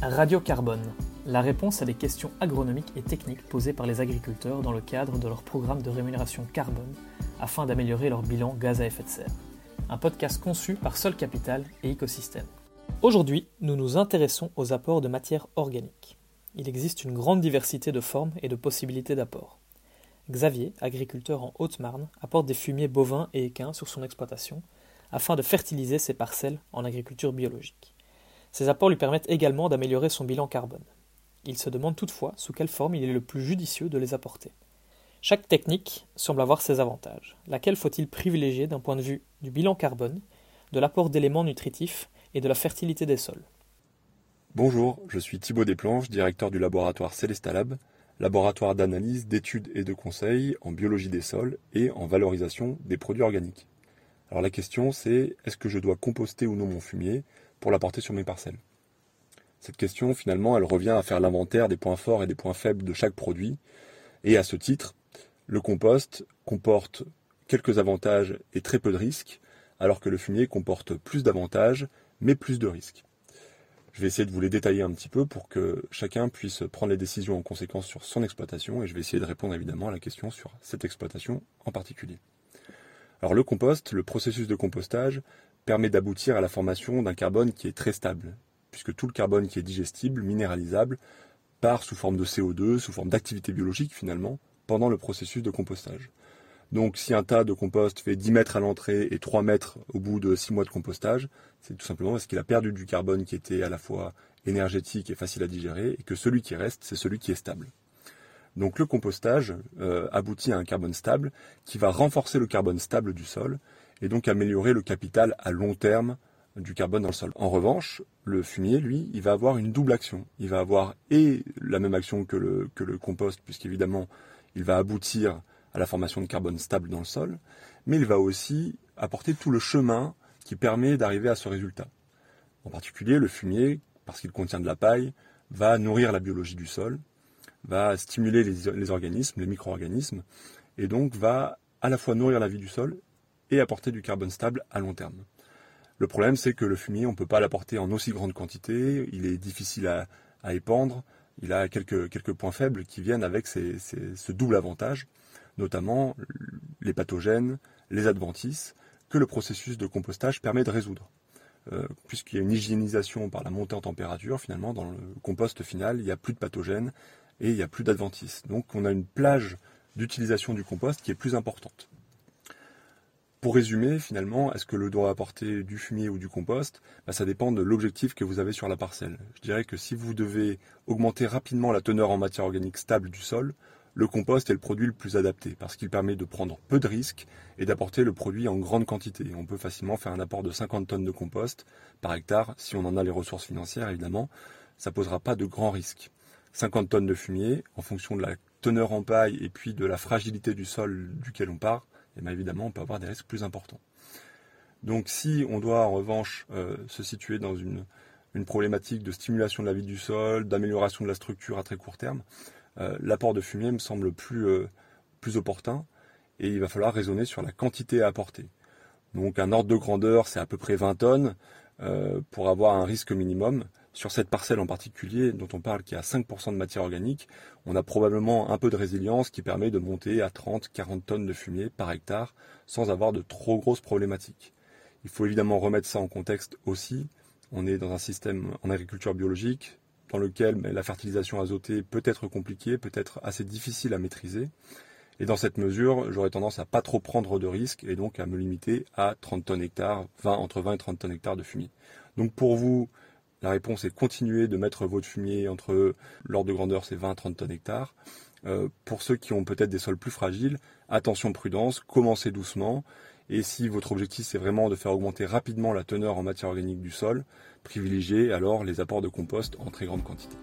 Radio Carbone, la réponse à des questions agronomiques et techniques posées par les agriculteurs dans le cadre de leur programme de rémunération carbone afin d'améliorer leur bilan gaz à effet de serre. Un podcast conçu par Sol Capital et Ecosystème. Aujourd'hui, nous nous intéressons aux apports de matières organiques. Il existe une grande diversité de formes et de possibilités d'apport. Xavier, agriculteur en Haute-Marne, apporte des fumiers bovins et équins sur son exploitation afin de fertiliser ses parcelles en agriculture biologique. Ces apports lui permettent également d'améliorer son bilan carbone. Il se demande toutefois sous quelle forme il est le plus judicieux de les apporter. Chaque technique semble avoir ses avantages. Laquelle faut-il privilégier d'un point de vue du bilan carbone, de l'apport d'éléments nutritifs et de la fertilité des sols? Bonjour, je suis Thibaut Desplanches, directeur du laboratoire Celestalab, laboratoire d'analyse, d'études et de conseils en biologie des sols et en valorisation des produits organiques. Alors la question c'est est-ce que je dois composter ou non mon fumier? Pour l'apporter sur mes parcelles. Cette question, finalement, elle revient à faire l'inventaire des points forts et des points faibles de chaque produit. Et à ce titre, le compost comporte quelques avantages et très peu de risques, alors que le fumier comporte plus d'avantages, mais plus de risques. Je vais essayer de vous les détailler un petit peu pour que chacun puisse prendre les décisions en conséquence sur son exploitation, et je vais essayer de répondre évidemment à la question sur cette exploitation en particulier. Alors le compost, le processus de compostage, permet d'aboutir à la formation d'un carbone qui est très stable, puisque tout le carbone qui est digestible, minéralisable, part sous forme de CO2, sous forme d'activité biologique finalement, pendant le processus de compostage. Donc si un tas de compost fait 10 mètres à l'entrée et 3 mètres au bout de 6 mois de compostage, c'est tout simplement parce qu'il a perdu du carbone qui était à la fois énergétique et facile à digérer, et que celui qui reste, c'est celui qui est stable. Donc le compostage euh, aboutit à un carbone stable qui va renforcer le carbone stable du sol et donc améliorer le capital à long terme du carbone dans le sol. En revanche, le fumier, lui, il va avoir une double action. Il va avoir et la même action que le, que le compost, puisqu'évidemment, il va aboutir à la formation de carbone stable dans le sol, mais il va aussi apporter tout le chemin qui permet d'arriver à ce résultat. En particulier, le fumier, parce qu'il contient de la paille, va nourrir la biologie du sol, va stimuler les, les organismes, les micro-organismes, et donc va à la fois nourrir la vie du sol et apporter du carbone stable à long terme. Le problème, c'est que le fumier, on ne peut pas l'apporter en aussi grande quantité, il est difficile à, épandre, il a quelques, points faibles qui viennent avec ce double avantage, notamment les pathogènes, les adventices, que le processus de compostage permet de résoudre. Euh, puisqu'il y a une hygiénisation par la montée en température, finalement, dans le compost final, il n'y a plus de pathogènes et il n'y a plus d'adventices. Donc on a une plage d'utilisation du compost qui est plus importante. Pour résumer, finalement, est-ce que le doit apporter du fumier ou du compost bah, Ça dépend de l'objectif que vous avez sur la parcelle. Je dirais que si vous devez augmenter rapidement la teneur en matière organique stable du sol, le compost est le produit le plus adapté parce qu'il permet de prendre peu de risques et d'apporter le produit en grande quantité. On peut facilement faire un apport de 50 tonnes de compost par hectare si on en a les ressources financières évidemment. Ça posera pas de grands risques. 50 tonnes de fumier, en fonction de la teneur en paille et puis de la fragilité du sol duquel on part, bien évidemment on peut avoir des risques plus importants. Donc si on doit en revanche euh, se situer dans une, problématique de stimulation de la vie du sol, d'amélioration de la structure à très court terme, euh, l'apport de fumier me semble plus, euh, plus opportun et il va falloir raisonner sur la quantité à apporter. Donc un ordre de grandeur, c'est à peu près 20 tonnes pour avoir un risque minimum. Sur cette parcelle en particulier, dont on parle qui a 5% de matière organique, on a probablement un peu de résilience qui permet de monter à 30-40 tonnes de fumier par hectare sans avoir de trop grosses problématiques. Il faut évidemment remettre ça en contexte aussi. On est dans un système en agriculture biologique dans lequel ben, la fertilisation azotée peut être compliquée, peut être assez difficile à maîtriser. Et dans cette mesure, j'aurais tendance à pas trop prendre de risques et donc à me limiter à 30 tonnes hectares, 20, entre 20 et 30 tonnes hectares de fumier. Donc pour vous, la réponse est continuer de mettre votre fumier entre l'ordre de grandeur, c'est 20-30 tonnes hectares. Euh, pour ceux qui ont peut-être des sols plus fragiles, attention prudence, commencez doucement. Et si votre objectif c'est vraiment de faire augmenter rapidement la teneur en matière organique du sol, privilégiez alors les apports de compost en très grande quantité.